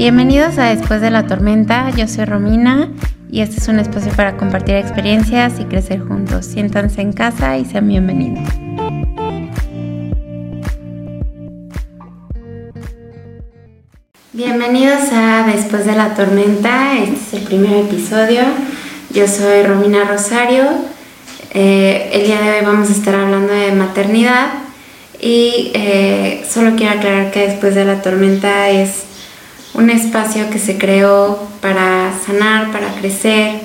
Bienvenidos a Después de la Tormenta, yo soy Romina y este es un espacio para compartir experiencias y crecer juntos. Siéntanse en casa y sean bienvenidos. Bienvenidos a Después de la Tormenta, este es el primer episodio. Yo soy Romina Rosario. Eh, el día de hoy vamos a estar hablando de maternidad y eh, solo quiero aclarar que Después de la Tormenta es un espacio que se creó para sanar, para crecer,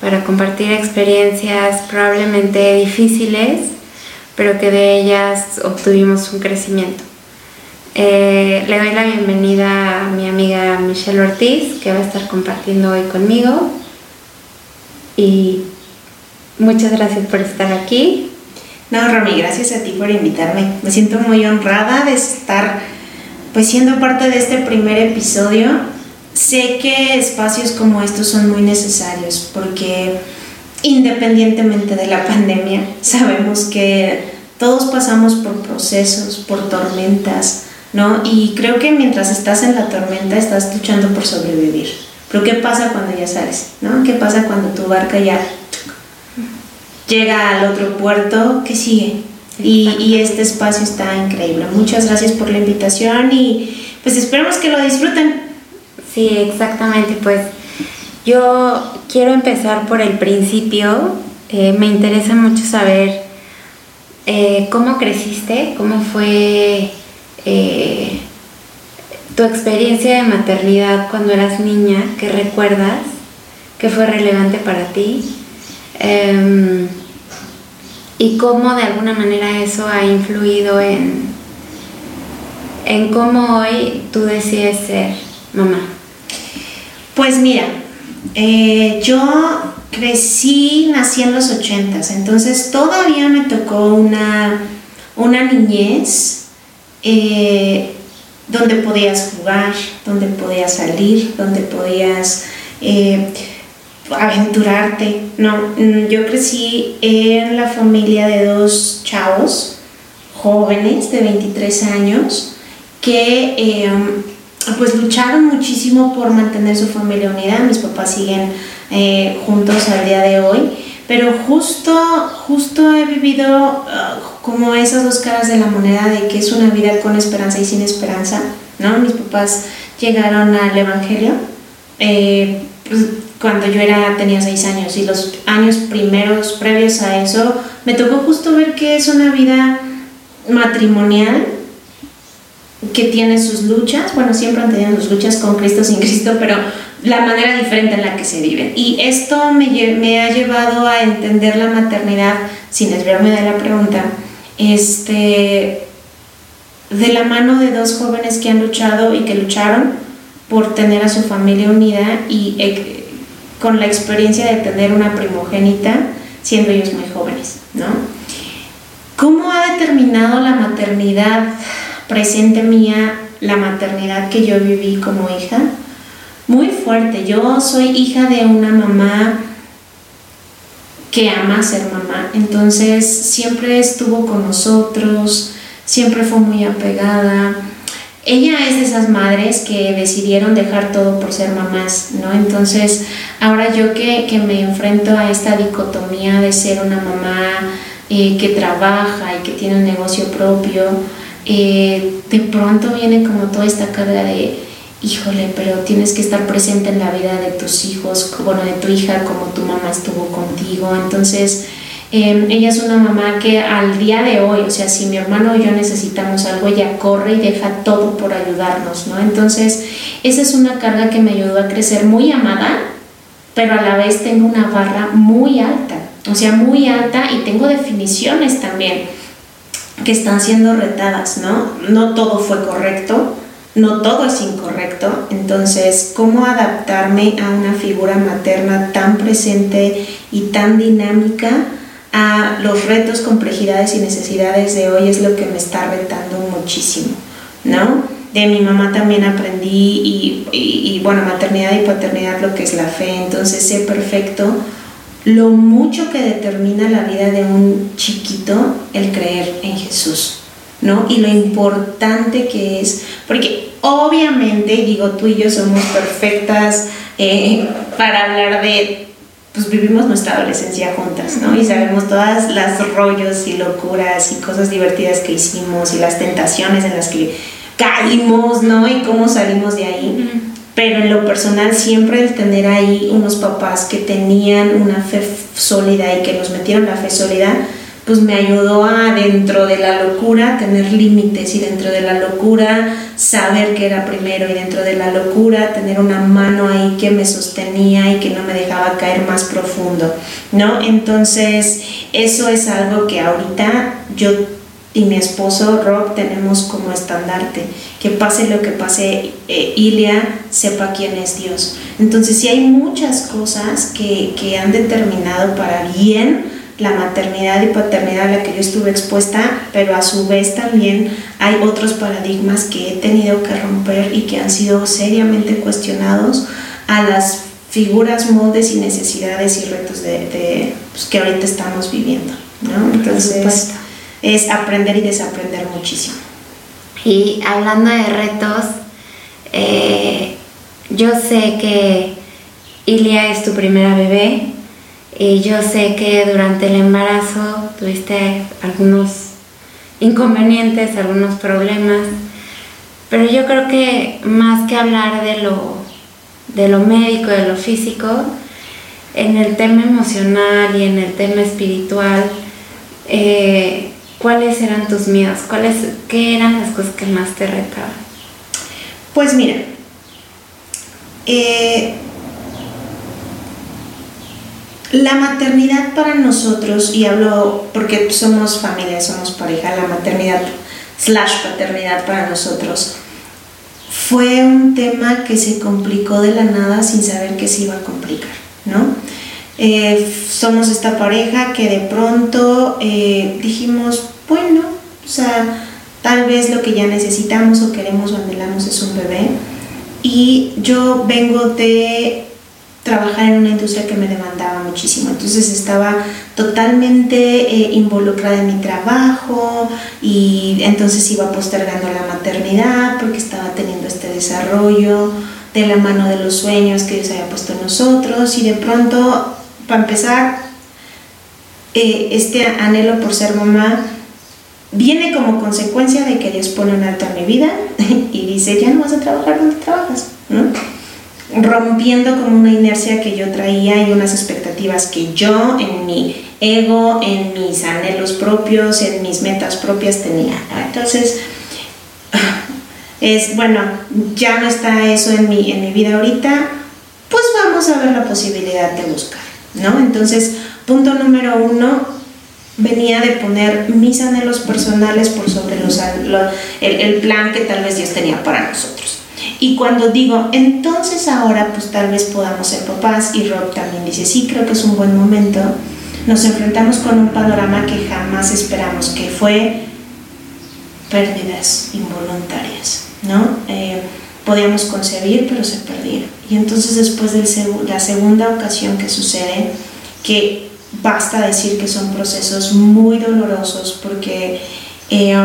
para compartir experiencias probablemente difíciles, pero que de ellas obtuvimos un crecimiento. Eh, le doy la bienvenida a mi amiga Michelle Ortiz, que va a estar compartiendo hoy conmigo. Y muchas gracias por estar aquí. No, Romy, gracias a ti por invitarme. Me siento muy honrada de estar pues siendo parte de este primer episodio, sé que espacios como estos son muy necesarios porque independientemente de la pandemia, sabemos que todos pasamos por procesos, por tormentas, ¿no? Y creo que mientras estás en la tormenta estás luchando por sobrevivir. Pero ¿qué pasa cuando ya sales? ¿No? ¿Qué pasa cuando tu barca ya llega al otro puerto? ¿Qué sigue? Y, este espacio está increíble. Muchas gracias por la invitación y pues esperamos que lo disfruten. Sí, exactamente. Pues yo quiero empezar por el principio. Eh, me interesa mucho saber eh, cómo creciste, cómo fue eh, tu experiencia de maternidad cuando eras niña, qué recuerdas, qué fue relevante para ti. Y cómo de alguna manera eso ha influido en, en cómo hoy tú decides ser mamá. Pues mira, eh, yo crecí, nací en los ochentas, entonces todavía me tocó una, una niñez eh, donde podías jugar, donde podías salir, donde podías... Eh, aventurarte. No, mm, yo crecí en la familia de dos chavos jóvenes de 23 años que em, pues lucharon muchísimo por mantener su familia unida. Mis papás siguen eh, juntos al día de hoy. Pero justo, justo he vivido uh, como esas dos caras de la moneda de que es una vida con esperanza y sin esperanza, ¿no? Mis papás llegaron al Evangelio, eh, pues, cuando yo era, tenía seis años y los años primeros previos a eso, me tocó justo ver que es una vida matrimonial que tiene sus luchas, bueno, siempre han tenido sus luchas con Cristo, sin Cristo, pero la manera diferente en la que se viven. Y esto me, me ha llevado a entender la maternidad, sin desviarme de la pregunta, este, de la mano de dos jóvenes que han luchado y que lucharon por tener a su familia unida y con la experiencia de tener una primogénita siendo ellos muy jóvenes, ¿no? ¿Cómo ha determinado la maternidad presente mía, la maternidad que yo viví como hija? Muy fuerte. Yo soy hija de una mamá que ama ser mamá, entonces siempre estuvo con nosotros, siempre fue muy apegada, ella es de esas madres que decidieron dejar todo por ser mamás, ¿no? Entonces, ahora yo que, me enfrento a esta dicotomía de ser una mamá eh, que trabaja y que tiene un negocio propio, eh, de pronto viene como toda esta carga de, híjole, pero tienes que estar presente en la vida de tus hijos, bueno, de tu hija, como tu mamá estuvo contigo. Entonces, Em, ella es una mamá que al día de hoy, o sea, si mi hermano o yo necesitamos algo, ella corre y deja todo por ayudarnos, ¿no? Entonces, esa es una carga que me ayudó a crecer muy amada, pero a la vez tengo una barra muy alta, o sea, muy alta y tengo definiciones también que están siendo retadas, ¿no? No todo fue correcto, no todo es incorrecto, entonces, ¿cómo adaptarme a una figura materna tan presente y tan dinámica? A los retos, complejidades y necesidades de hoy es lo que me está retando muchísimo, ¿no? De mi mamá también aprendí y, y, bueno, maternidad y paternidad lo que es la fe, entonces sé perfecto lo mucho que determina la vida de un chiquito el creer en Jesús, ¿no? Y lo importante que es, porque obviamente, digo, tú y yo somos perfectas eh, para hablar de pues vivimos nuestra adolescencia juntas, ¿no? Y sabemos todas las rollos y locuras y cosas divertidas que hicimos y las tentaciones en las que caímos, ¿no? Y cómo salimos de ahí. Pero en lo personal siempre el tener ahí unos papás que tenían una fe sólida y que nos metieron la fe sólida, pues me ayudó a dentro de la locura tener límites y dentro de la locura saber que era primero y dentro de la locura tener una mano ahí que me sostenía y que no me dejaba caer más profundo, ¿no? Entonces, eso es algo que ahorita yo y mi esposo Rob tenemos como estandarte, que pase lo que pase, eh, Ilia sepa quién es Dios. Entonces, sí hay muchas cosas que, que han determinado para bien, la maternidad y paternidad a la que yo estuve expuesta, pero a su vez también hay otros paradigmas que he tenido que romper y que han sido seriamente cuestionados a las figuras, moldes y necesidades y retos de, pues, que ahorita estamos viviendo. ¿no? Entonces es aprender y desaprender muchísimo. Y hablando de retos, eh, yo sé que Ilia es tu primera bebé, y yo sé que durante el embarazo tuviste algunos inconvenientes, algunos problemas, pero yo creo que más que hablar de lo, de lo médico, de lo físico, en el tema emocional y en el tema espiritual, eh, ¿cuáles eran tus miedos? ¿Cuáles, ¿Qué eran las cosas que más te retaban? Pues mira, eh, la maternidad para nosotros, y hablo porque somos familia, somos pareja, la maternidad slash paternidad para nosotros fue un tema que se complicó de la nada sin saber que se iba a complicar, ¿no? Eh, somos esta pareja que de pronto eh, dijimos, bueno, o sea, tal vez lo que ya necesitamos o queremos o anhelamos es un bebé. Y yo vengo de trabajar en una industria que me demandaba muchísimo. Entonces estaba totalmente eh, involucrada en mi trabajo y entonces iba postergando la maternidad porque estaba teniendo este desarrollo de la mano de los sueños que Dios había puesto en nosotros y de pronto, para empezar, eh, este anhelo por ser mamá viene como consecuencia de que Dios pone un alto en mi vida y dice, ya no vas a trabajar donde trabajas. Rompiendo como una inercia que yo traía y unas expectativas que yo en mi ego, en mis anhelos propios, en mis metas propias tenía. Entonces, es bueno, ya no está eso en mi, en mi vida ahorita, pues vamos a ver la posibilidad de buscar, ¿no? Entonces, punto número uno, venía de poner mis anhelos personales por sobre los, el, el plan que tal vez Dios tenía para nosotros. Y cuando digo, entonces ahora pues tal vez podamos ser papás, y Rob también dice, sí, creo que es un buen momento, nos enfrentamos con un panorama que jamás esperamos, que fue pérdidas involuntarias, ¿no? Eh, podíamos concebir, pero se perdieron. Y entonces después de la segunda ocasión que sucede, que basta decir que son procesos muy dolorosos porque eh,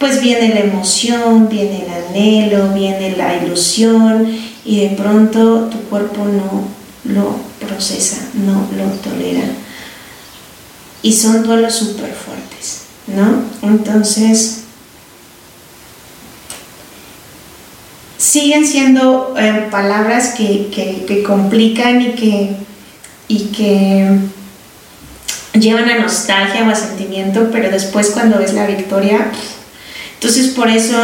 pues viene la emoción, viene el anhelo, viene la ilusión y de pronto tu cuerpo no lo procesa, no lo tolera. Y son duelos súper fuertes, ¿no? Entonces, siguen siendo eh, palabras que, complican y que, y que llevan a nostalgia o a sentimiento, pero después cuando ves la victoria, entonces por eso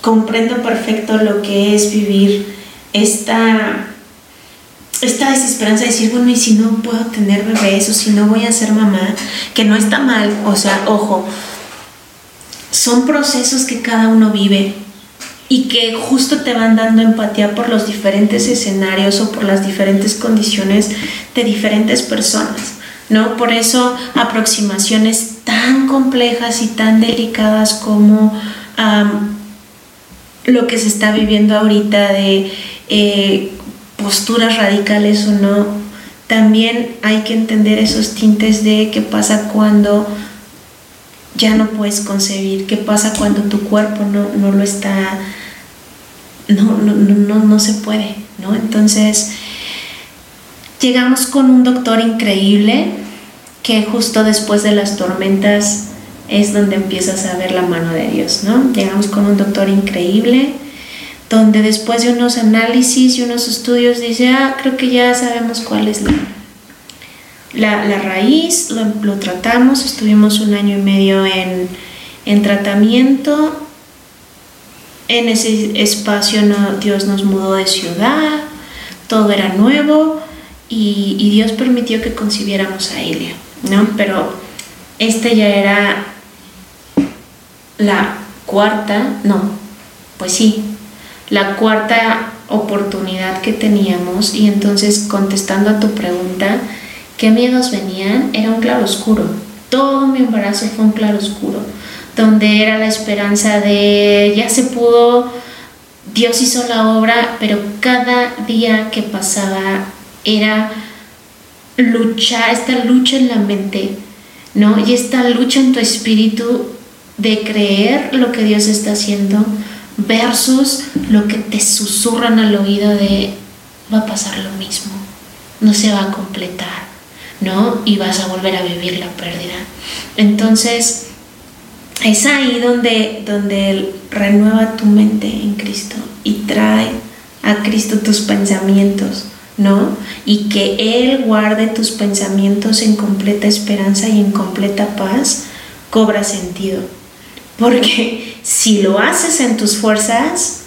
comprendo perfecto lo que es vivir esta, esta desesperanza de decir, bueno, y si no puedo tener bebés o si no voy a ser mamá, que no está mal, o sea, ojo, son procesos que cada uno vive y que justo te van dando empatía por los diferentes escenarios o por las diferentes condiciones de diferentes personas. ¿no? Por eso aproximaciones tan complejas y tan delicadas como lo que se está viviendo ahorita de eh, posturas radicales o no, también hay que entender esos tintes de qué pasa cuando ya no puedes concebir. ¿Qué pasa cuando tu cuerpo no, no lo está, no, no, no, no se puede, ¿no? Entonces, llegamos con un doctor increíble que justo después de las tormentas es donde empiezas a ver la mano de Dios, ¿no? Llegamos con un doctor increíble donde después de unos análisis y unos estudios dice, ah, creo que ya sabemos cuál es la, la, raíz, lo, tratamos, estuvimos un año y medio en, en tratamiento, en ese espacio Dios nos mudó de ciudad, todo era nuevo y, y Dios permitió que concibiéramos a Elia, ¿no? Pero este ya era la cuarta, no, pues sí, la cuarta oportunidad que teníamos y entonces contestando a tu pregunta, ¿qué miedos venían? Era un claro oscuro. Todo mi embarazo fue un claro oscuro, donde era la esperanza de ya se pudo, Dios hizo la obra, pero cada día que pasaba era lucha, esta lucha en la mente, ¿no? Y esta lucha en tu espíritu de creer lo que Dios está haciendo, versus lo que te susurran al oído de va a pasar lo mismo, no se va a completar, ¿no? Y vas a volver a vivir la pérdida. Entonces, es ahí donde, donde renueva tu mente en Cristo y trae a Cristo tus pensamientos, ¿no? Y que Él guarde tus pensamientos en completa esperanza y en completa paz, cobra sentido. Porque si lo haces en tus fuerzas,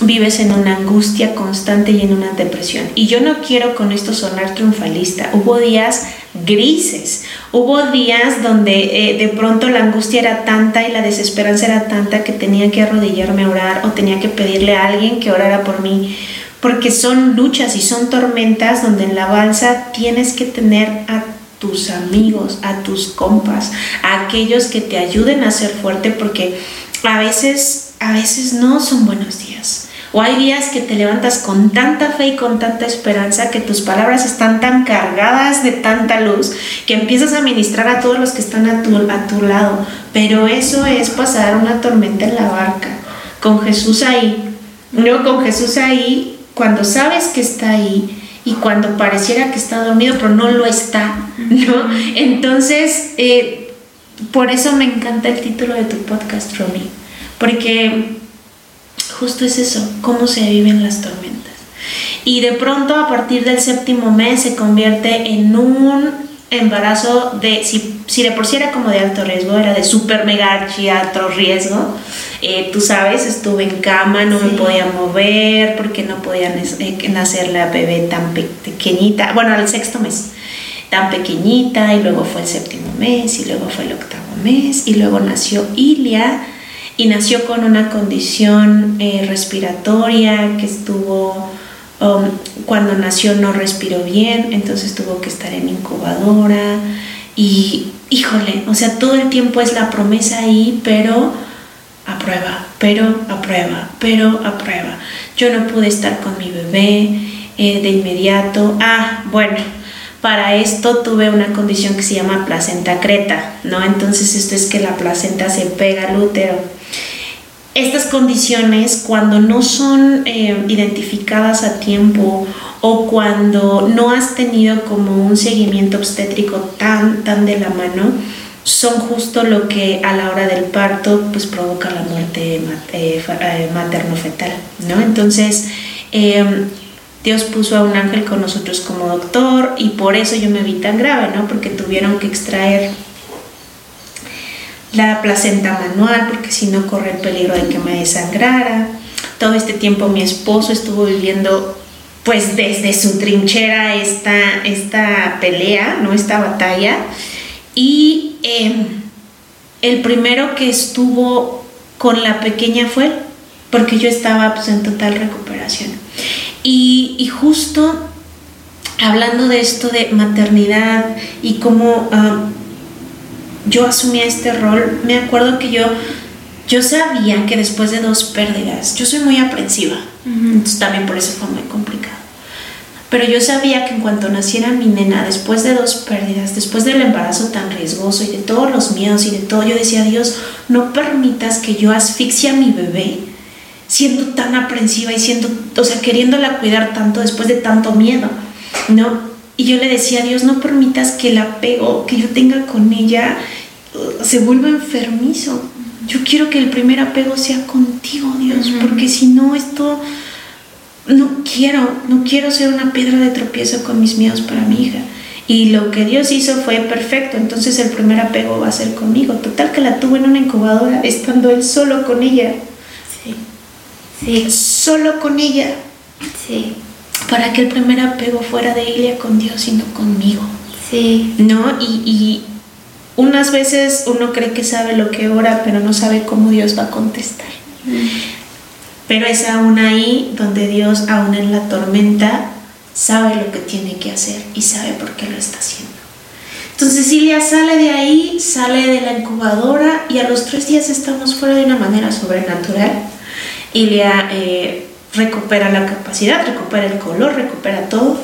vives en una angustia constante y en una depresión. Y yo no quiero con esto sonar triunfalista. Hubo días grises, hubo días donde eh, de pronto la angustia era tanta y la desesperanza era tanta que tenía que arrodillarme a orar o tenía que pedirle a alguien que orara por mí. Porque son luchas y son tormentas donde en la balsa tienes que tener a tus amigos, a tus compas, a aquellos que te ayuden a ser fuerte porque a veces, a veces no son buenos días. O hay días que te levantas con tanta fe y con tanta esperanza que tus palabras están tan cargadas de tanta luz que empiezas a ministrar a todos los que están a tu, a tu lado. Pero eso es pasar una tormenta en la barca, con Jesús ahí. No, con Jesús ahí, cuando sabes que está ahí, y cuando pareciera que está dormido, pero no lo está, ¿no? Entonces, eh, por eso me encanta el título de tu podcast, Romy, porque justo es eso, cómo se viven las tormentas. Y de pronto, a partir del séptimo mes, se convierte en un embarazo de, si, si de por sí era como de alto riesgo, era de super mega alto riesgo, eh, tú sabes, estuve en cama, no me podía mover porque no podía eh, nacer la bebé tan pequeñita, bueno, al sexto mes, tan pequeñita, y luego fue el séptimo mes, y luego fue el octavo mes, y luego nació Ilia, y nació con una condición eh, respiratoria que estuvo, um, cuando nació no respiró bien, entonces tuvo que estar en incubadora, y híjole, o sea, todo el tiempo es la promesa ahí, pero aprueba, pero aprueba, pero aprueba. Yo no pude estar con mi bebé eh, de inmediato. Ah, bueno, para esto tuve una condición que se llama placenta creta, ¿no? Entonces esto es que la placenta se pega al útero. Estas condiciones, cuando no son eh, identificadas a tiempo o cuando no has tenido como un seguimiento obstétrico tan, tan de la mano, son justo lo que a la hora del parto pues provoca la muerte eh, materno-fetal, ¿no? Entonces, em, Dios puso a un ángel con nosotros como doctor y por eso yo me vi tan grave, ¿no? Porque tuvieron que extraer la placenta manual porque si no corre el peligro de que me desangrara. Todo este tiempo mi esposo estuvo viviendo pues desde su trinchera esta, esta pelea, ¿no? Esta batalla y em, el primero que estuvo con la pequeña fue porque yo estaba pues, en total recuperación. Y, justo hablando de esto de maternidad y cómo yo asumía este rol, me acuerdo que yo, yo sabía que después de dos pérdidas, yo soy muy aprensiva, entonces también por eso fue muy complicado Pero yo sabía que en cuanto naciera mi nena, después de dos pérdidas, después del embarazo tan riesgoso y de todos los miedos y de todo, yo decía, Dios, no permitas que yo asfixie a mi bebé siendo tan aprensiva y siendo, o sea, queriéndola cuidar tanto después de tanto miedo, ¿no? Y yo le decía, Dios, no permitas que el apego que yo tenga con ella uh, se vuelva enfermizo. Yo quiero que el primer apego sea contigo, Dios, porque si no, esto no quiero, no quiero ser una piedra de tropiezo con mis miedos para mi hija. Y lo que Dios hizo fue perfecto, entonces el primer apego va a ser conmigo. Total que la tuve en una incubadora, estando él solo con ella. Sí. Sí. Solo con ella. Sí. Para que el primer apego fuera de ella con Dios y no conmigo. Sí. ¿No? Y, y unas veces uno cree que sabe lo que ora, pero no sabe cómo Dios va a contestar. Pero es aún ahí donde Dios, aún en la tormenta, sabe lo que tiene que hacer y sabe por qué lo está haciendo. Entonces Cecilia sale de ahí, sale de la incubadora y a los tres días estamos fuera de una manera sobrenatural. Ilia eh, recupera la capacidad, recupera el color, recupera todo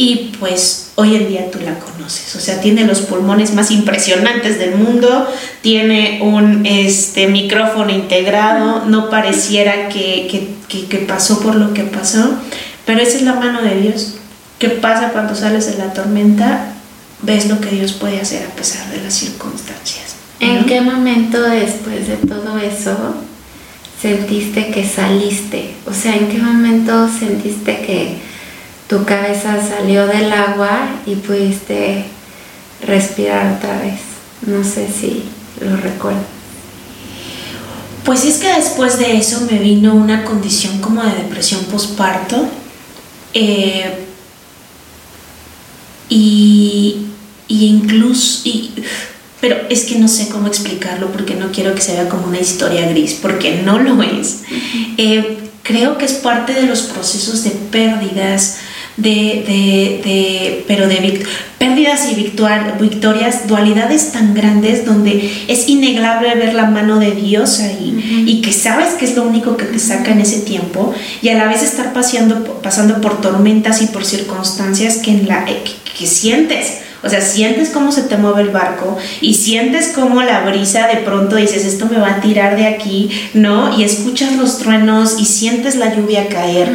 y pues hoy en día tú la conoces. O sea, tiene los pulmones más impresionantes del mundo, tiene un este, micrófono integrado, no pareciera que, que, pasó por lo que pasó, pero esa es la mano de Dios. ¿Qué pasa cuando sales de la tormenta? Ves lo que Dios puede hacer a pesar de las circunstancias. ¿En qué momento después de todo eso sentiste que saliste? O sea, ¿en qué momento sentiste que tu cabeza salió del agua y pudiste respirar otra vez. No sé si lo recuerdo. Pues es que después de eso me vino una condición como de depresión postparto. Eh, y, incluso, pero es que no sé cómo explicarlo porque no quiero que se vea como una historia gris, porque no lo es. Eh, creo que es parte de los procesos de pérdidas, de, de, pero de pérdidas y victorias, dualidades tan grandes donde es innegable ver la mano de Dios ahí y que sabes que es lo único que te saca en ese tiempo y a la vez estar paseando, pasando por tormentas y por circunstancias que, en la, eh, que, sientes. O sea, sientes cómo se te mueve el barco y sientes cómo la brisa de pronto dices, esto me va a tirar de aquí, ¿no? Y escuchas los truenos y sientes la lluvia caer,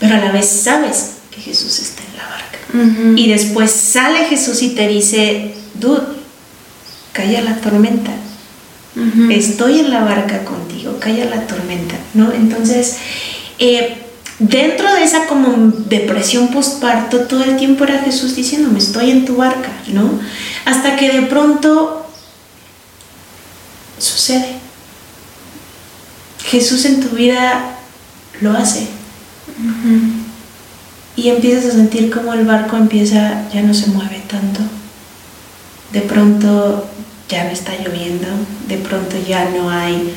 pero a la vez sabes Jesús está en la barca. Y después sale Jesús y te dice, dude, calla la tormenta. Estoy en la barca contigo, calla la tormenta, ¿no? Entonces, eh, dentro de esa como depresión postparto, todo el tiempo era Jesús diciéndome, estoy en tu barca, ¿no? Hasta que de pronto sucede. Jesús en tu vida lo hace y empiezas a sentir como el barco empieza, ya no se mueve tanto. De pronto ya no está lloviendo, de pronto ya no hay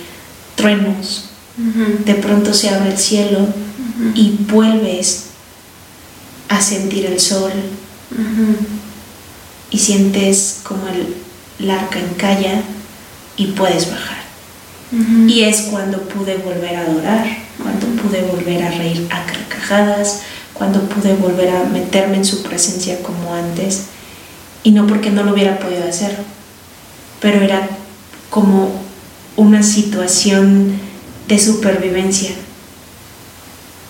truenos, de pronto se abre el cielo y vuelves a sentir el sol y sientes como el, arca encalla y puedes bajar. Y es cuando pude volver a adorar, cuando pude volver a reír a carcajadas, cuando pude volver a meterme en su presencia como antes, y no porque no lo hubiera podido hacer, pero era como una situación de supervivencia.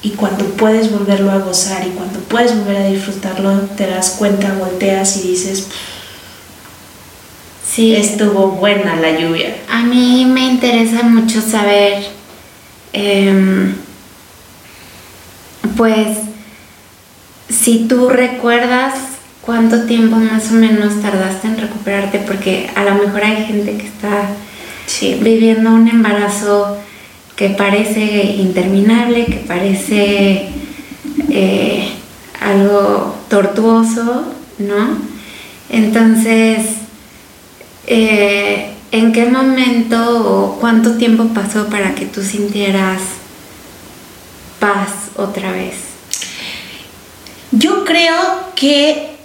Y cuando puedes volverlo a gozar y cuando puedes volver a disfrutarlo, te das cuenta, volteas y dices, sí, estuvo buena la lluvia. A mí me interesa mucho saber, em, pues, si tú recuerdas cuánto tiempo más o menos tardaste en recuperarte, porque a lo mejor hay gente que está viviendo un embarazo que parece interminable, que parece eh, algo tortuoso, ¿no? Entonces, eh, ¿en qué momento o cuánto tiempo pasó para que tú sintieras paz otra vez? Yo creo que,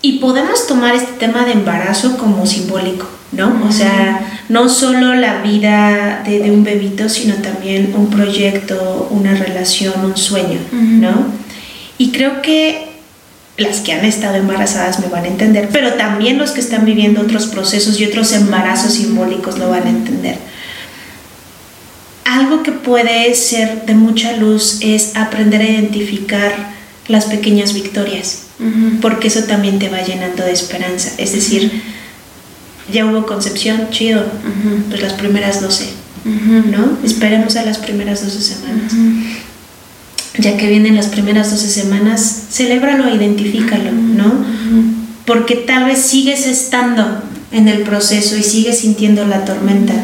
y podemos tomar este tema de embarazo como simbólico, ¿no? O sea, no solo la vida de, un bebito, sino también un proyecto, una relación, un sueño, ¿no? Y creo que las que han estado embarazadas me van a entender, pero también los que están viviendo otros procesos y otros embarazos simbólicos lo van a entender. Algo que puede ser de mucha luz es aprender a identificar las pequeñas victorias, porque eso también te va llenando de esperanza. Es decir, ya hubo concepción, chido, pues las primeras 12, ¿no? Esperemos a las primeras 12 semanas. Ya que vienen las primeras 12 semanas, celébralo, identifícalo, ¿no? Porque tal vez sigues estando en el proceso y sigues sintiendo la tormenta,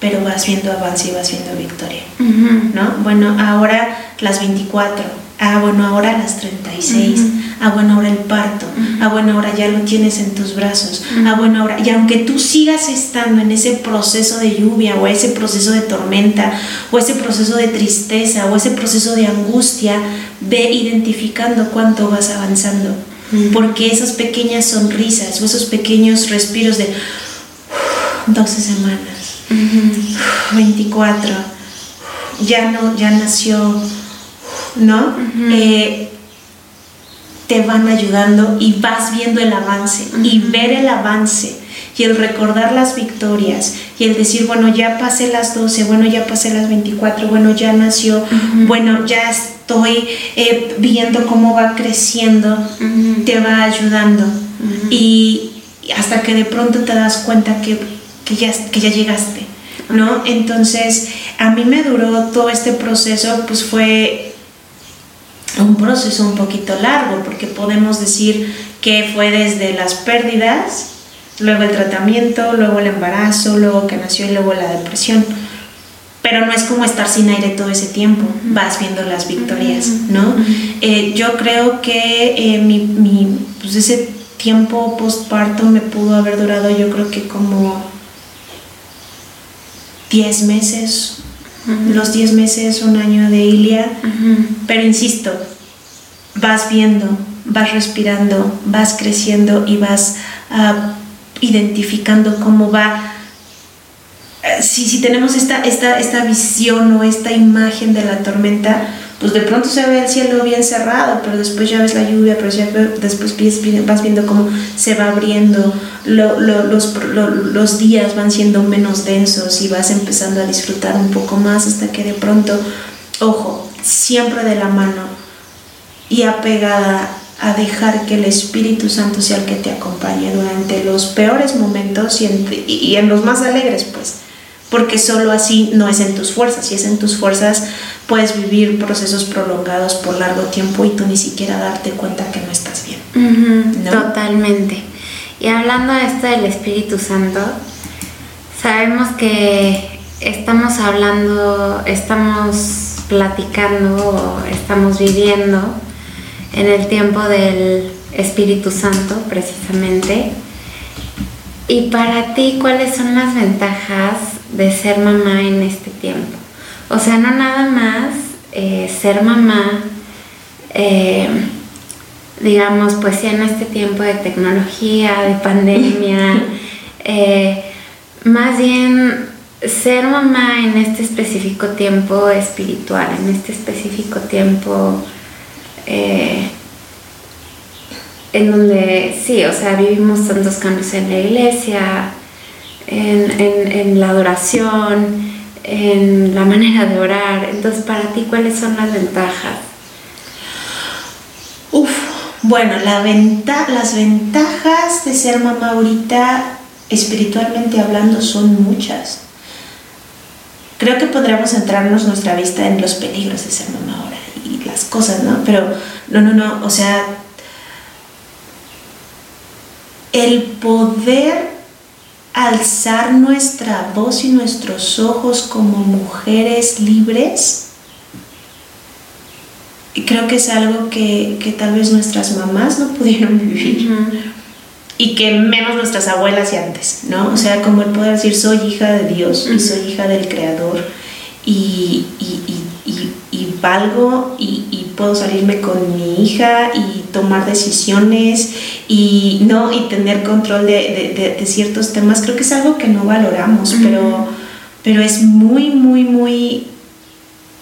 pero vas viendo avance y vas viendo victoria, ¿no? Bueno, ahora las 24, Ah, bueno, ahora las 36. Ah, bueno, ahora el parto. Ah, bueno, ahora ya lo tienes en tus brazos. Ah, bueno, ahora. Y aunque tú sigas estando en ese proceso de lluvia o ese proceso de tormenta o ese proceso de tristeza o ese proceso de angustia, ve identificando cuánto vas avanzando. Porque esas pequeñas sonrisas o esos pequeños respiros de 12 semanas, 24, ya no, ya nació ¿no? Eh, te van ayudando y vas viendo el avance y ver el avance y el recordar las victorias y el decir, bueno, ya pasé las 12, bueno, ya pasé las 24, bueno, ya nació, bueno, ya estoy eh, viendo cómo va creciendo, te va ayudando y hasta que de pronto te das cuenta que, ya, que ya llegaste, ¿no? Entonces, a mí me duró todo este proceso, pues fue un proceso un poquito largo, porque podemos decir que fue desde las pérdidas, luego el tratamiento, luego el embarazo, luego que nació y luego la depresión. Pero no es como estar sin aire todo ese tiempo, vas viendo las victorias, ¿no? Eh, yo creo que eh, mi, mi, pues ese tiempo postparto me pudo haber durado yo creo que como 10 meses, los 10 meses, un año de Ilia, pero insisto, vas viendo, vas respirando, vas creciendo y vas ah, identificando cómo va. Eh, si, si tenemos esta, esta, esta visión o esta imagen de la tormenta, pues de pronto se ve el cielo bien cerrado, pero después ya ves la lluvia, pero después vas viendo cómo se va abriendo, los, los días van siendo menos densos y vas empezando a disfrutar un poco más hasta que de pronto, ojo, siempre de la mano y apegada a dejar que el Espíritu Santo sea el que te acompañe durante los peores momentos y en, y en los más alegres, pues porque solo así no es en tus fuerzas. Si es en tus fuerzas, puedes vivir procesos prolongados por largo tiempo y tú ni siquiera darte cuenta que no estás bien. Totalmente. Y hablando de esto del Espíritu Santo, sabemos que estamos hablando, estamos platicando, estamos viviendo en el tiempo del Espíritu Santo, precisamente. Y para ti, ¿cuáles son las ventajas de ser mamá en este tiempo? O sea, no nada más eh, ser mamá, eh, digamos, pues ya en este tiempo de tecnología, de pandemia, eh, más bien ser mamá en este específico tiempo espiritual, en este específico tiempo en donde sí, o sea, vivimos tantos cambios en la iglesia, en, la adoración, en la manera de orar. Entonces, para ti, ¿cuáles son las ventajas? Uf, bueno, la las ventajas de ser mamá ahorita, espiritualmente hablando, son muchas. Creo que podríamos centrarnos nuestra vista en los peligros de ser mamá ahora y las cosas, ¿no? Pero no, no, no, o sea, el poder alzar nuestra voz y nuestros ojos como mujeres libres, creo que es algo que, tal vez nuestras mamás no pudieron vivir. Y que menos nuestras abuelas y antes, ¿no? O sea, como el poder decir, soy hija de Dios y soy hija del Creador y, valgo y, puedo salirme con mi hija y tomar decisiones y no y tener control de, ciertos temas creo que es algo que no valoramos pero pero es muy muy muy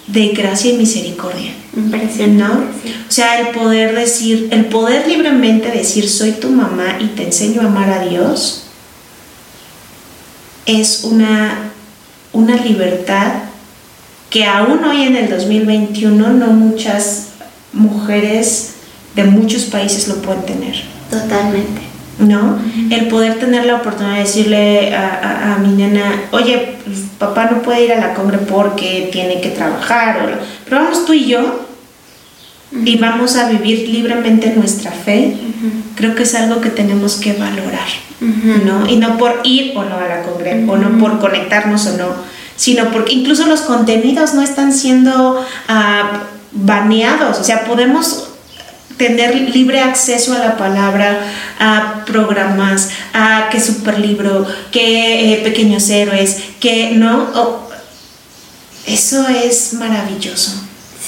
de gracia y misericordia. Impresionante. ¿No? O sea, el poder decir, el poder libremente decir, soy tu mamá y te enseño a amar a Dios, es una, una libertad que aún hoy en el 2021 no muchas mujeres de muchos países lo pueden tener. Totalmente. ¿No? El poder tener la oportunidad de decirle a, mi nena, oye, pues, papá no puede ir a la congre porque tiene que trabajar, pero vamos tú y yo y vamos a vivir libremente nuestra fe, creo que es algo que tenemos que valorar, ¿no? Y no por ir o no a la congre, o no por conectarnos o no, sino porque incluso los contenidos no están siendo ah, baneados, o sea, podemos tener libre acceso a la palabra, a programas, a qué libro, qué eh, pequeños héroes, que no, eso es maravilloso.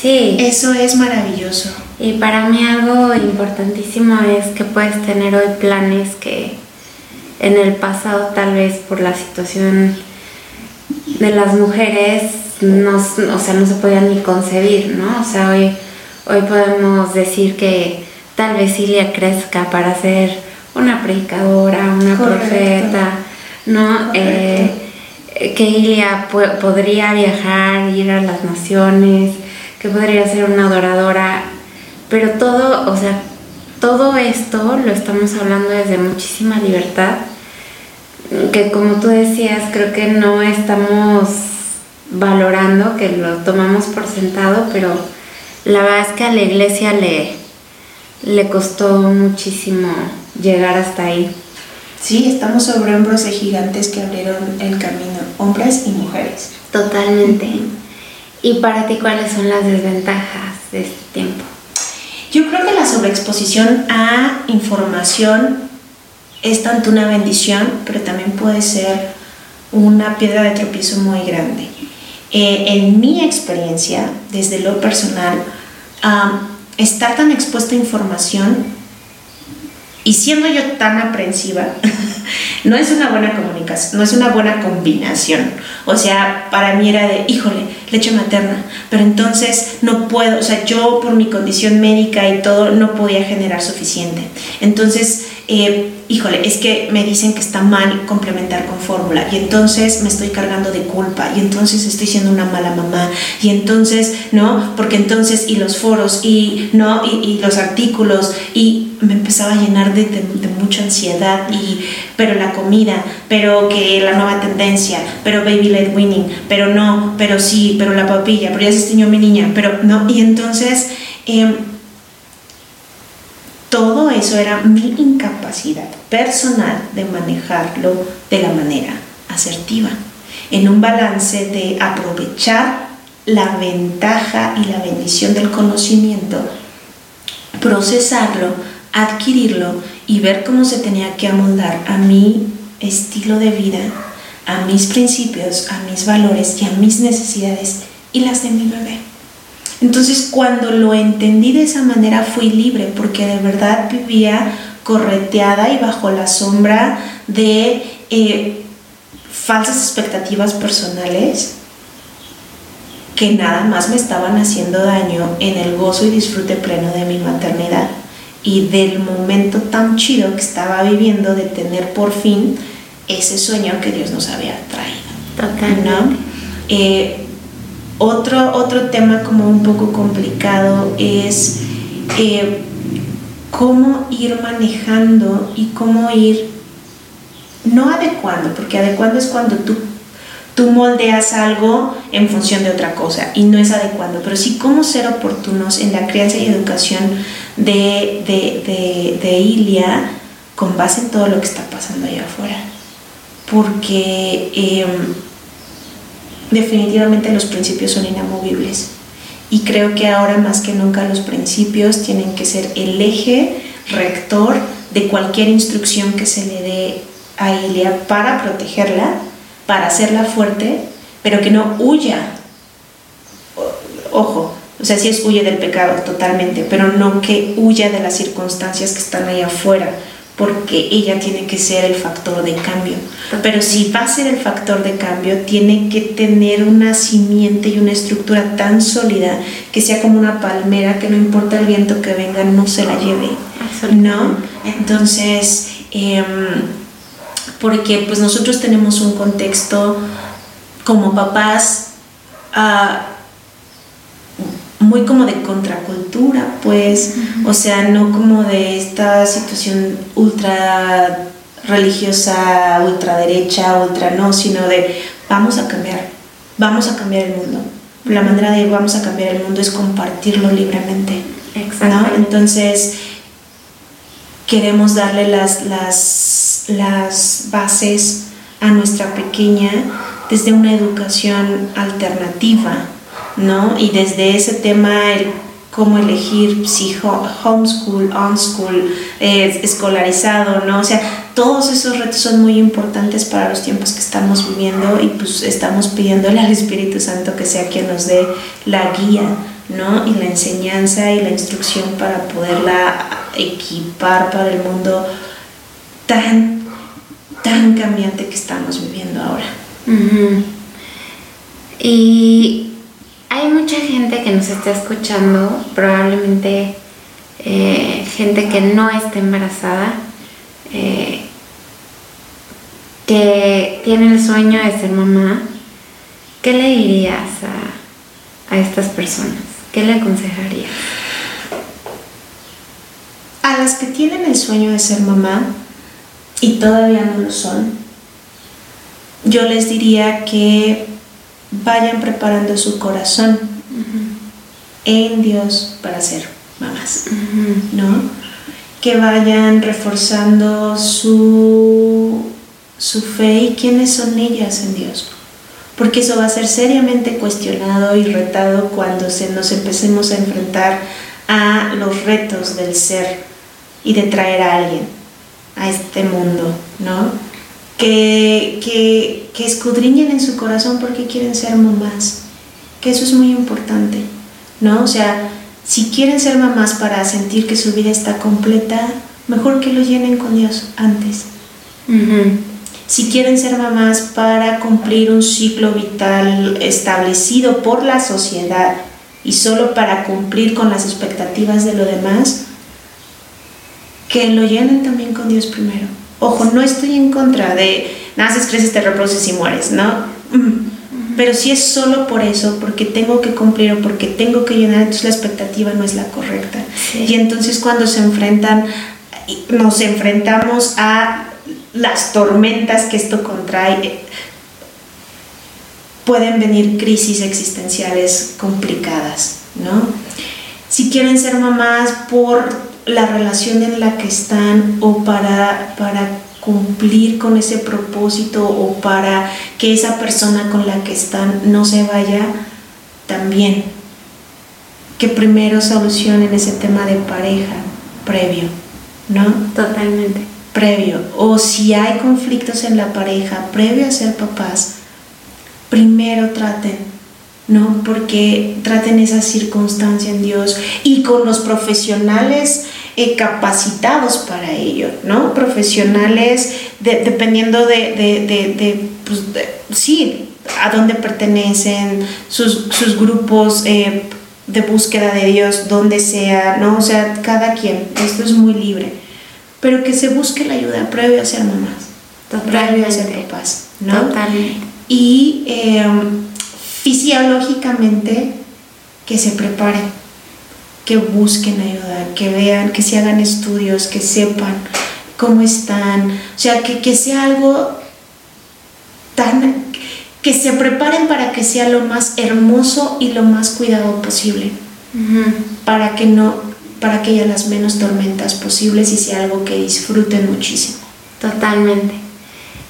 Sí. Eso es maravilloso. Y para mí algo importantísimo es que puedes tener hoy planes que en el pasado tal vez por la situación de las mujeres no, o sea, no se podían ni concebir, ¿no? O sea, hoy Hoy podemos decir que tal vez Ilia crezca para ser una predicadora, una profeta, ¿no? Eh, que Ilia podría viajar, ir a las naciones, que podría ser una adoradora, pero todo, o sea, todo esto lo estamos hablando desde muchísima libertad, que como tú decías, creo que no estamos valorando, que lo tomamos por sentado, pero la verdad es que a la iglesia le, le costó muchísimo llegar hasta ahí. Sí, estamos sobre hombros de gigantes que abrieron el camino, hombres y mujeres. Totalmente. ¿Y para ti cuáles son las desventajas de este tiempo? Yo creo que la sobreexposición a información es tanto una bendición, pero también puede ser una piedra de tropiezo muy grande. Eh, en mi experiencia, desde lo personal, estar tan expuesta a información y siendo yo tan aprensiva, no es una buena comunicación, no es una buena combinación. O sea, para mí era de, híjole, leche materna, pero entonces no puedo, o sea, yo por mi condición médica y todo no podía generar suficiente. Entonces, eh, híjole, es que me dicen que está mal complementar con fórmula y entonces me estoy cargando de culpa y entonces estoy siendo una mala mamá y entonces, ¿no? Porque entonces y los foros y, ¿no? Y, los artículos y me empezaba a llenar de, de, mucha ansiedad y, pero la comida, pero que la nueva tendencia, pero baby led winning, pero no, pero sí, pero la papilla, pero ya se estiñó mi niña, pero no, y entonces... Eh, todo eso era mi incapacidad personal de manejarlo de la manera asertiva, en un balance de aprovechar la ventaja y la bendición del conocimiento, procesarlo, adquirirlo y ver cómo se tenía que amoldar a mi estilo de vida, a mis principios, a mis valores y a mis necesidades y las de mi bebé. Entonces cuando lo entendí de esa manera fui libre porque de verdad vivía correteada y bajo la sombra de eh, falsas expectativas personales que nada más me estaban haciendo daño en el gozo y disfrute pleno de mi maternidad y del momento tan chido que estaba viviendo de tener por fin ese sueño que Dios nos había traído. Totalmente. Eh, otro, otro tema como un poco complicado es eh, cómo ir manejando y cómo ir, no adecuando, porque adecuando es cuando tú, tú moldeas algo en función de otra cosa y no es adecuando, pero sí cómo ser oportunos en la crianza y educación de, de, de, Ilia con base en todo lo que está pasando allá afuera. Porque... Em, definitivamente los principios son inamovibles. Y creo que ahora más que nunca los principios tienen que ser el eje rector de cualquier instrucción que se le dé a Ilia para protegerla, para hacerla fuerte, pero que no huya. Ojo, o sea, sí es huye del pecado totalmente, pero no que huya de las circunstancias que están ahí afuera, porque ella tiene que ser el factor de cambio. Pero si va a ser el factor de cambio, tiene que tener una simiente y una estructura tan sólida que sea como una palmera que no importa el viento que venga, no se la lleve. ¿No? Entonces, em, porque pues nosotros tenemos un contexto como papás ah, muy como de contracultura, pues, o sea, no como de esta situación ultra religiosa, ultraderecha, ultra no, sino de vamos a cambiar, vamos a cambiar el mundo. La manera de vamos a cambiar el mundo es compartirlo libremente. ¿no? Entonces, queremos darle las, las, las bases a nuestra pequeña desde una educación alternativa, ¿no? Y desde ese tema, el cómo elegir si homeschool, on-school, eh, escolarizado, ¿no? O sea, todos esos retos son muy importantes para los tiempos que estamos viviendo y pues estamos pidiéndole al Espíritu Santo que sea quien nos dé la guía, ¿no? Y la enseñanza y la instrucción para poderla equipar para el mundo tan, tan cambiante que estamos viviendo ahora. Y hay mucha gente que nos está escuchando, probablemente eh, gente que no esté embarazada, eh, que tiene el sueño de ser mamá. ¿Qué le dirías a, a estas personas? ¿Qué le aconsejarías? A las que tienen el sueño de ser mamá y todavía no lo son, yo les diría que vayan preparando su corazón en Dios para ser mamás, ¿no? Que vayan reforzando su, su fe y quiénes son ellas en Dios. Porque eso va a ser seriamente cuestionado y retado cuando se nos empecemos a enfrentar a los retos del ser y de traer a alguien a este mundo, ¿no? Que, que, que escudriñen en su corazón porque quieren ser mamás, que eso es muy importante, ¿no? O sea, si quieren ser mamás para sentir que su vida está completa, mejor que lo llenen con Dios antes. Si quieren ser mamás para cumplir un ciclo vital establecido por la sociedad y solo para cumplir con las expectativas de lo demás, que lo llenen también con Dios primero. Ojo, no estoy en contra de naces, creces, te reproduces y mueres, ¿no? Pero si es solo por eso, porque tengo que cumplir o porque tengo que llenar, entonces la expectativa no es la correcta. Y entonces cuando se enfrentan, nos enfrentamos a las tormentas que esto contrae, eh, pueden venir crisis existenciales complicadas, ¿no? Si quieren ser mamás por la relación en la que están o para, para cumplir con ese propósito o para que esa persona con la que están no se vaya también. Que primero solucionen ese tema de pareja previo, ¿no? Totalmente. Previo. O si hay conflictos en la pareja previo a ser papás, primero traten ¿no? Porque traten esa circunstancia en Dios y con los profesionales eh, capacitados para ello, ¿no? Profesionales dependiendo de, pues, sí, a dónde pertenecen, sus, grupos eh, de búsqueda de Dios, donde sea, ¿no? O sea, cada quien, esto es muy libre, pero que se busque la ayuda previo a ser mamás, previo a ser papás, ¿no? Totalmente. Y em, fisiológicamente que se preparen, que busquen ayuda, que vean, que se hagan estudios, que sepan cómo están, o sea, que, sea algo tan, que se preparen para que sea lo más hermoso y lo más cuidado posible, para que no, para que haya las menos tormentas posibles y sea algo que disfruten muchísimo. Totalmente.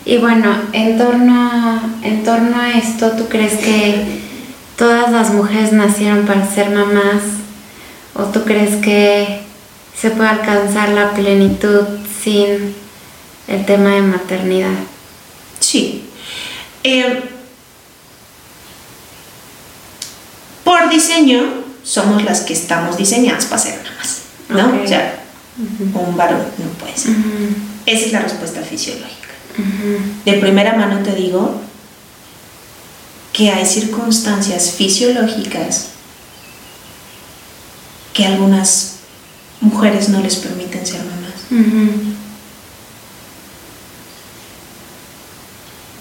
Y bueno, en torno, en torno a esto, ¿tú crees que todas las mujeres nacieron para ser mamás? ¿O tú crees que se puede alcanzar la plenitud sin el tema de maternidad? Sí. Eh, por diseño, somos las que estamos diseñadas para ser mamás, ¿no? O sea, un varón no puede ser. Esa es la respuesta fisiológica. De primera mano te digo que hay circunstancias fisiológicas que algunas mujeres no les permiten ser mamás.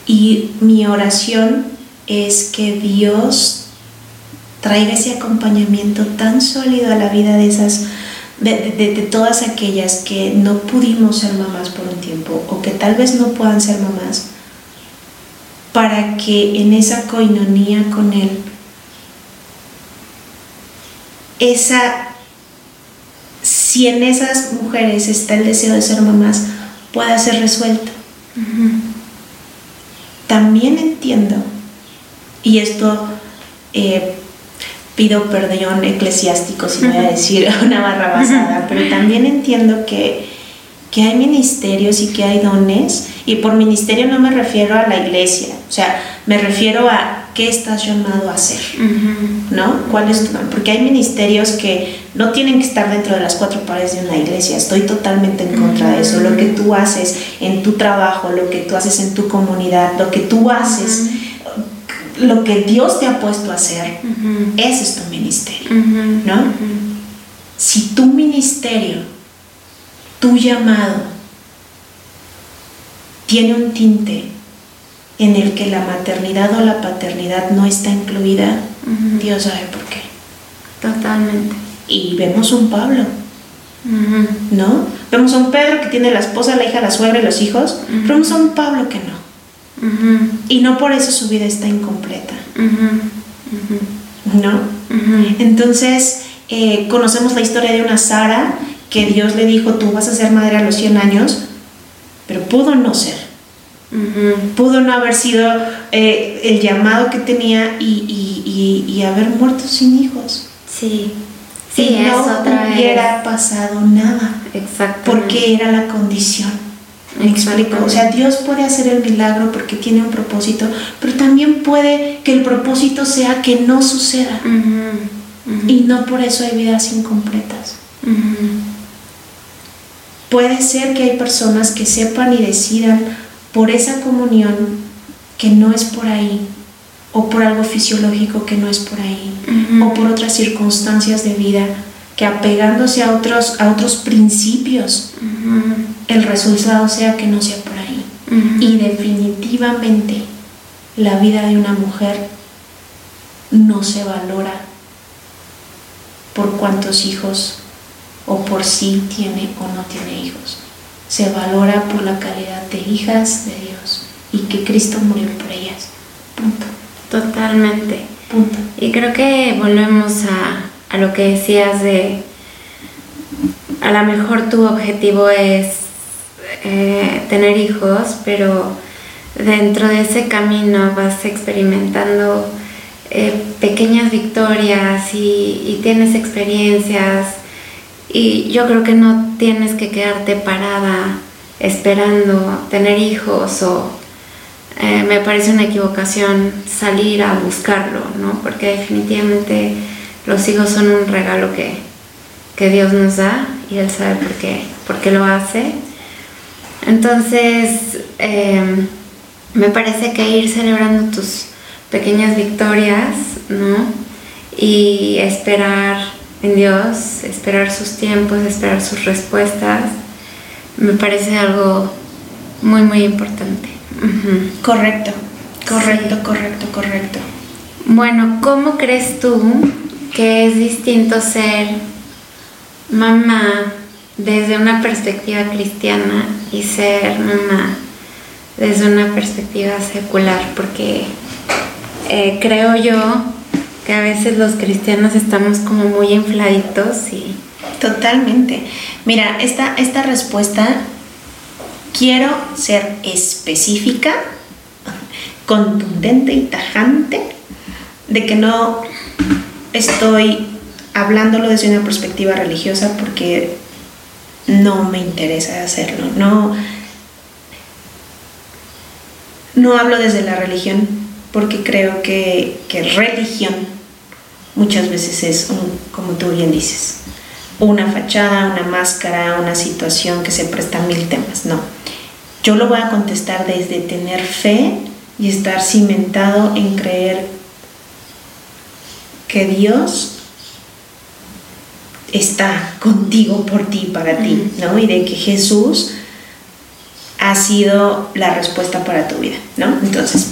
Y mi oración es que Dios traiga ese acompañamiento tan sólido a la vida de esas, de, todas aquellas que no pudimos ser mamás por un tiempo o que tal vez no puedan ser mamás, para que en esa coinonía con Él, esa, si en esas mujeres está el deseo de ser mamás, pueda ser resuelto. También entiendo, y esto eh, pido perdón eclesiástico si voy a decir una barra basada, pero también entiendo que, que hay ministerios y que hay dones, y por ministerio no me refiero a la iglesia, o sea, me refiero a qué estás llamado a hacer, ¿no? ¿Cuál es tu? Porque hay ministerios que no tienen que estar dentro de las cuatro paredes de una iglesia. Estoy totalmente en contra de eso. Lo que tú haces en tu trabajo, lo que tú haces en tu comunidad, lo que tú haces, lo que Dios te ha puesto a hacer, ese es tu ministerio, ¿no? Si tu ministerio, tu llamado, tiene un tinte en el que la maternidad o la paternidad no está incluida, Dios sabe por qué. Totalmente. Y vemos un Pablo, ¿no? Vemos a un Pedro que tiene la esposa, la hija, la suegra y los hijos, pero vemos a un Pablo que no. Y no por eso su vida está incompleta. ¿No? Entonces, eh, conocemos la historia de una Sara que Dios le dijo, tú vas a ser madre a los 100 años, pero pudo no ser. Pudo no haber sido eh, el llamado que tenía y, haber muerto sin hijos. Sí. Sí, y no hubiera pasado nada. Exacto. Porque era la condición. ¿Me explico? O sea, Dios puede hacer el milagro porque tiene un propósito, pero también puede que el propósito sea que no suceda. Y no por eso hay vidas incompletas. Puede ser que hay personas que sepan y decidan por esa comunión que no es por ahí, o por algo fisiológico que no es por ahí, o por otras circunstancias de vida que apegándose a otros, a otros principios, el resultado sea que no sea por ahí. Y definitivamente la vida de una mujer no se valora por cuántos hijos o por si tiene o no tiene hijos. Se valora por la calidad de hijas de Dios y que Cristo murió por ellas. Punto. Totalmente. Punto. Y creo que volvemos a, a lo que decías de, a lo mejor tu objetivo es eh, tener hijos, pero dentro de ese camino vas experimentando eh, pequeñas victorias y, tienes experiencias y yo creo que no tienes que quedarte parada esperando tener hijos o eh, me parece una equivocación salir a buscarlo, ¿no? Porque definitivamente los hijos son un regalo que, Dios nos da y Él sabe por qué, por qué lo hace. Entonces, em, me parece que ir celebrando tus pequeñas victorias, ¿no? Y esperar en Dios, esperar sus tiempos, esperar sus respuestas, me parece algo muy, muy importante. Correcto, correcto, correcto, correcto. Bueno, ¿cómo crees tú que es distinto ser mamá desde una perspectiva cristiana y ser mamá desde una perspectiva secular, porque eh, creo yo que a veces los cristianos estamos como muy infladitos y... Totalmente. Mira, esta, esta respuesta quiero ser específica, contundente y tajante de que no estoy hablándolo desde una perspectiva religiosa porque no me interesa hacerlo. No, no hablo desde la religión porque creo que, religión muchas veces es, como tú bien dices, una fachada, una máscara, una situación que se presta a mil temas, no. Yo lo voy a contestar desde tener fe y estar cimentado en creer que Dios está contigo por ti, para ti, ¿no? Y de que Jesús ha sido la respuesta para tu vida, ¿no? Entonces,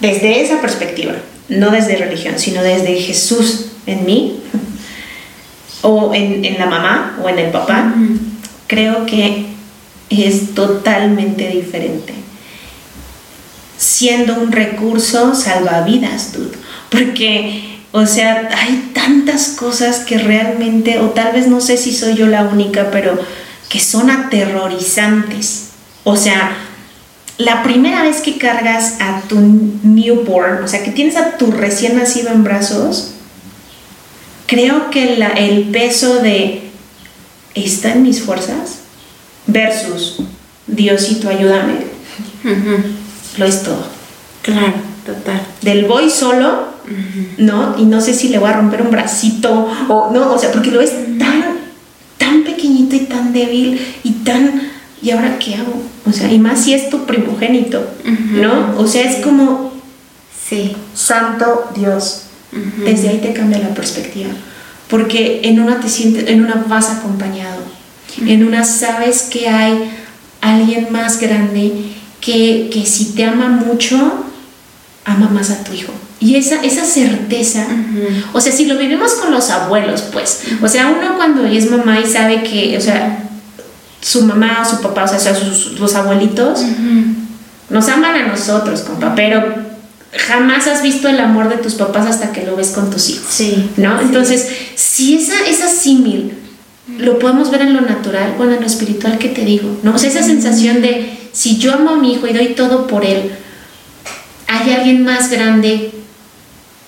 desde esa perspectiva, no desde religión, sino desde Jesús en mí, o en, la mamá o en el papá, creo que es totalmente diferente. Siendo un recurso salvavidas, dude. Porque, o sea, hay tantas cosas que realmente, o tal vez no sé si soy yo la única, pero que son aterrorizantes. O sea, la primera vez que cargas a tu newborn, o sea, que tienes a tu recién nacido en brazos, creo que el peso de ¿está en mis fuerzas? versus Diosito, ayúdame, lo es todo. Claro, total. Del voy solo, ¿no? Y no sé si le voy a romper un bracito o no, o sea, porque lo es tan, tan pequeñito y tan débil y tan. ¿Y ahora qué hago? O sea, y más si es tu primogénito, ¿no? O sea, es como. Sí. Santo Dios. Desde ahí te cambia la perspectiva. Porque en una te sientes, en una vas acompañado. En una sabes que hay alguien más grande que, que si te ama mucho, ama más a tu hijo. Y esa, esa certeza, o sea, si lo vivimos con los abuelos, pues, o sea, uno cuando es mamá y sabe que, o sea, su mamá o su papá, o sea, sus, los abuelitos, nos aman a nosotros, compa, pero jamás has visto el amor de tus papás hasta que lo ves con tus hijos. Sí. ¿No? Entonces, si esa, esa símil lo podemos ver en lo natural o en lo espiritual que te digo, ¿no? O sea, esa sensación de si yo amo a mi hijo y doy todo por él, hay alguien más grande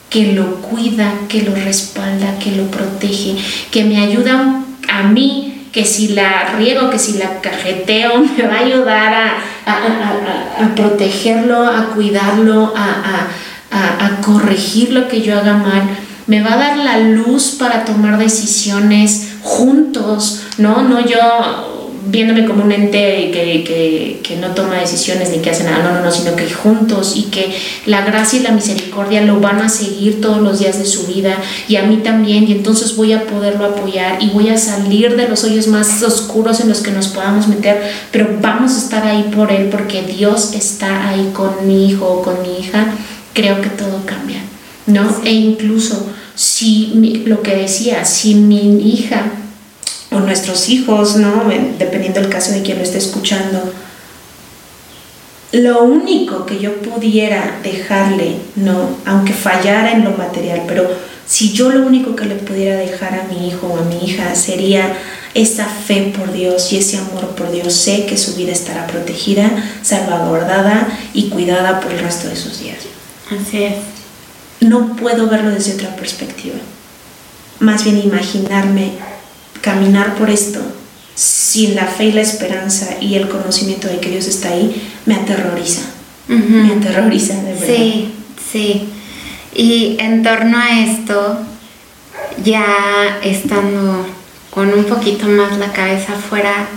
que lo cuida, que lo respalda, que lo protege, que me ayuda a mí que si la riego, que si la cajeteo, me va a ayudar a, protegerlo, a cuidarlo, a, corregir lo que yo haga mal. Me va a dar la luz para tomar decisiones juntos, ¿no? No yo viéndome como un ente que, que, no toma decisiones ni que hace nada, no, no, no, sino que juntos y que la gracia y la misericordia lo van a seguir todos los días de su vida y a mí también y entonces voy a poderlo apoyar y voy a salir de los hoyos más oscuros en los que nos podamos meter, pero vamos a estar ahí por él porque Dios está ahí con mi hijo o con mi hija, creo que todo cambia, ¿no? E incluso si lo que decía, si mi hija o nuestros hijos, ¿no? Dependiendo del caso de quien lo esté escuchando. Lo único que yo pudiera dejarle, ¿no? Aunque fallara en lo material, pero si yo lo único que le pudiera dejar a mi hijo o a mi hija sería esa fe por Dios y ese amor por Dios, sé que su vida estará protegida, salvaguardada y cuidada por el resto de sus días. Así es. No puedo verlo desde otra perspectiva. Más bien imaginarme caminar por esto sin la fe y la esperanza y el conocimiento de que Dios está ahí, me aterroriza. Me aterroriza, de verdad. Sí, sí. Y en torno a esto, ya estando con un poquito más la cabeza fuera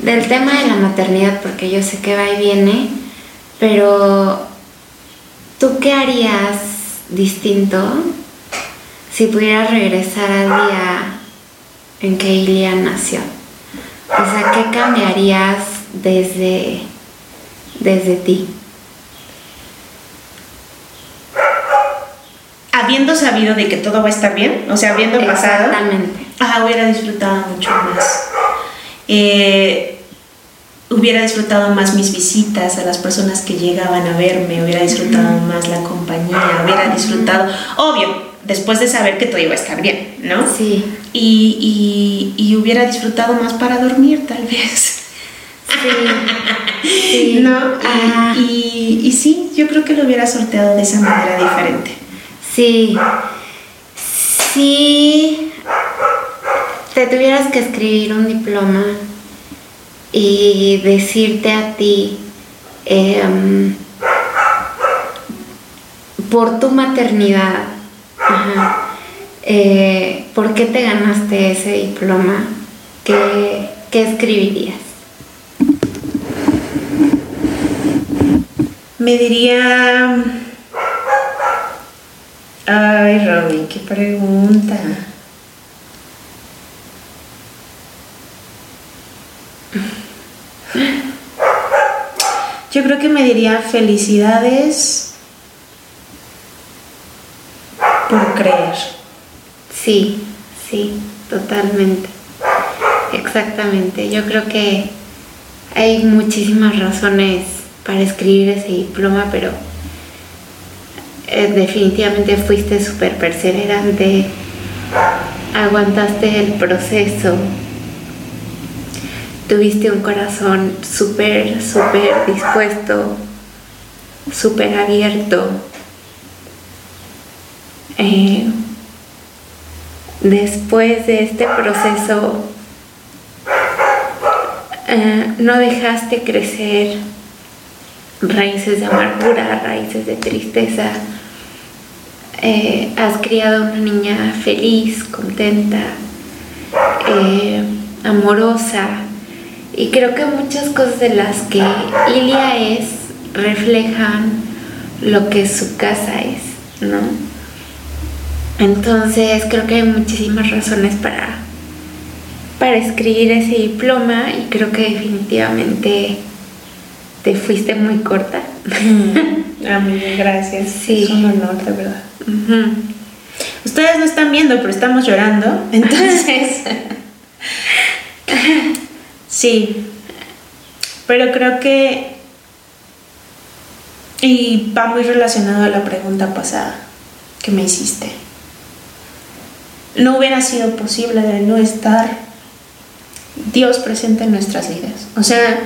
del tema de la maternidad, porque yo sé que va y viene, pero ¿tú qué harías distinto si pudieras regresar al día en que Ilia nació. O sea, ¿qué cambiarías desde, desde ti? Habiendo sabido de que todo va a estar bien, o sea, habiendo pasado. Ah, hubiera disfrutado mucho más. Eh, hubiera disfrutado más mis visitas a las personas que llegaban a verme, hubiera disfrutado más la compañía, hubiera disfrutado, obvio, después de saber que todo iba a estar bien, ¿no? Sí. Y, hubiera disfrutado más para dormir, tal vez. Sí. ¿No? Ah. Y, y, sí, yo creo que lo hubiera sorteado de esa manera diferente. Sí. Si te tuvieras que escribir un diploma y decirte a ti, em, por tu maternidad, Eh, ¿por qué te ganaste ese diploma? ¿Qué, qué escribirías? Me diría... Ay, Robin, qué pregunta. Yo creo que me diría felicidades creer. Sí, sí, totalmente. Exactamente. Yo creo que hay muchísimas razones para escribir ese diploma, pero eh, definitivamente fuiste súper perseverante, aguantaste el proceso, tuviste un corazón súper, súper dispuesto, súper abierto. Eh, después de este proceso, eh, no dejaste crecer raíces de amargura, raíces de tristeza. Eh, has criado una niña feliz, contenta, amorosa, y creo que muchas cosas de las que Ilia es reflejan lo que su casa es, ¿no? Entonces creo que hay muchísimas razones para, para escribir ese diploma y creo que definitivamente te fuiste muy corta. A mí, gracias. Sí. Es un honor, de verdad. Ustedes no están viendo, pero estamos llorando. Entonces... Sí, pero creo que, y va muy relacionado a la pregunta pasada que me hiciste, no hubiera sido posible de no estar Dios presente en nuestras vidas. O sea,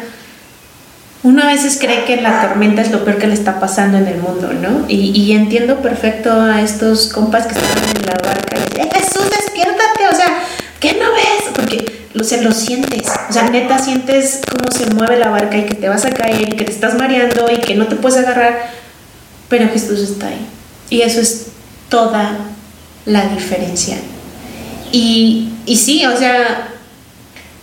uno a veces cree que la tormenta es lo peor que le está pasando en el mundo, ¿no? Y, entiendo perfecto a estos compas que están en la barca y dicen, Jesús, despiértate, o sea, ¿qué no ves? Porque o sea, lo sientes. O sea, neta sientes cómo se mueve la barca y que te vas a caer y que te estás mareando y que no te puedes agarrar. Pero Jesús está ahí. Y eso es toda la diferencia. Y, y sí, o sea,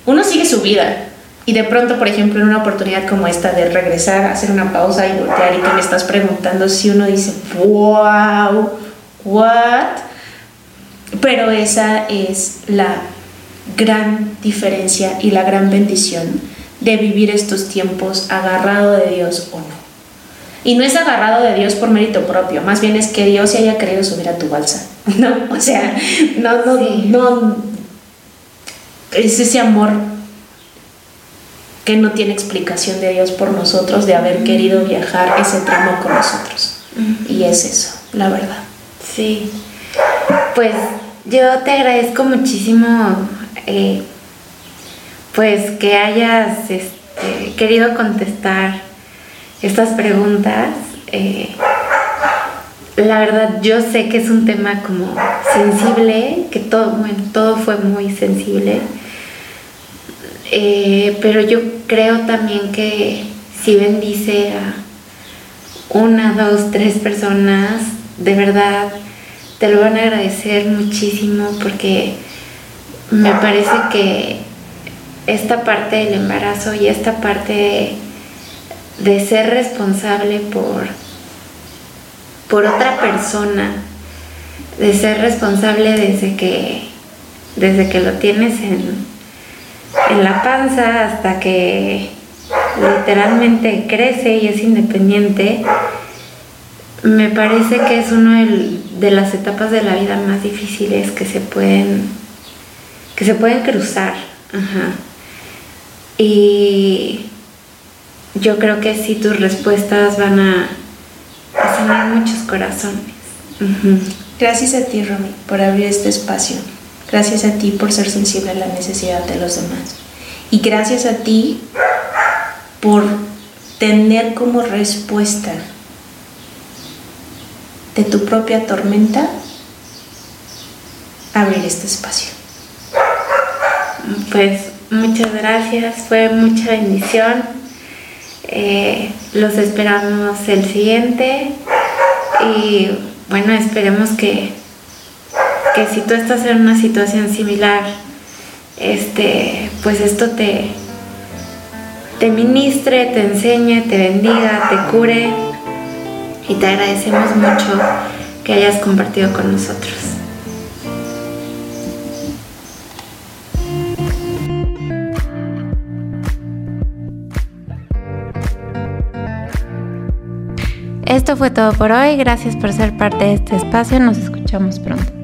uno sigue su vida. Y de pronto, por ejemplo, en una oportunidad como esta de regresar, hacer una pausa y voltear y que me estás preguntando si uno dice, wow, what? Pero esa es la gran diferencia y la gran bendición de vivir estos tiempos agarrado de Dios o no. Y no es agarrado de Dios por mérito propio, más bien es que Dios se haya querido subir a tu balsa, ¿no? O sea, no, no, no, es ese amor que no tiene explicación de Dios por nosotros de haber querido viajar ese tramo con nosotros. Y es eso, la verdad. Sí, pues yo te agradezco muchísimo eh, pues que hayas este, querido contestar estas preguntas. Eh, la verdad, yo sé que es un tema como sensible, que todo, bueno, todo fue muy sensible, eh, pero yo creo también que si bendice a una, dos, tres personas, de verdad te lo van a agradecer muchísimo porque me parece que esta parte del embarazo y esta parte de, ser responsable por, por otra persona, de ser responsable desde que, desde que lo tienes en, en la panza hasta que literalmente crece y es independiente, me parece que es una de las etapas de la vida más difíciles que se pueden que se pueden cruzar. Y yo creo que sí tus respuestas van a, sanar muchos corazones. Gracias a ti, Romy, por abrir este espacio. Gracias a ti por ser sensible a la necesidad de los demás. Y gracias a ti por tener como respuesta de tu propia tormenta abrir este espacio. Pues muchas gracias, fue mucha bendición. Eh, los esperamos el siguiente y bueno, esperemos que, que si tú estás en una situación similar, este, pues esto te, te ministre, te enseñe, te bendiga, te cure y te agradecemos mucho que hayas compartido con nosotros. Esto fue todo por hoy. Gracias por ser parte de este espacio. Nos escuchamos pronto.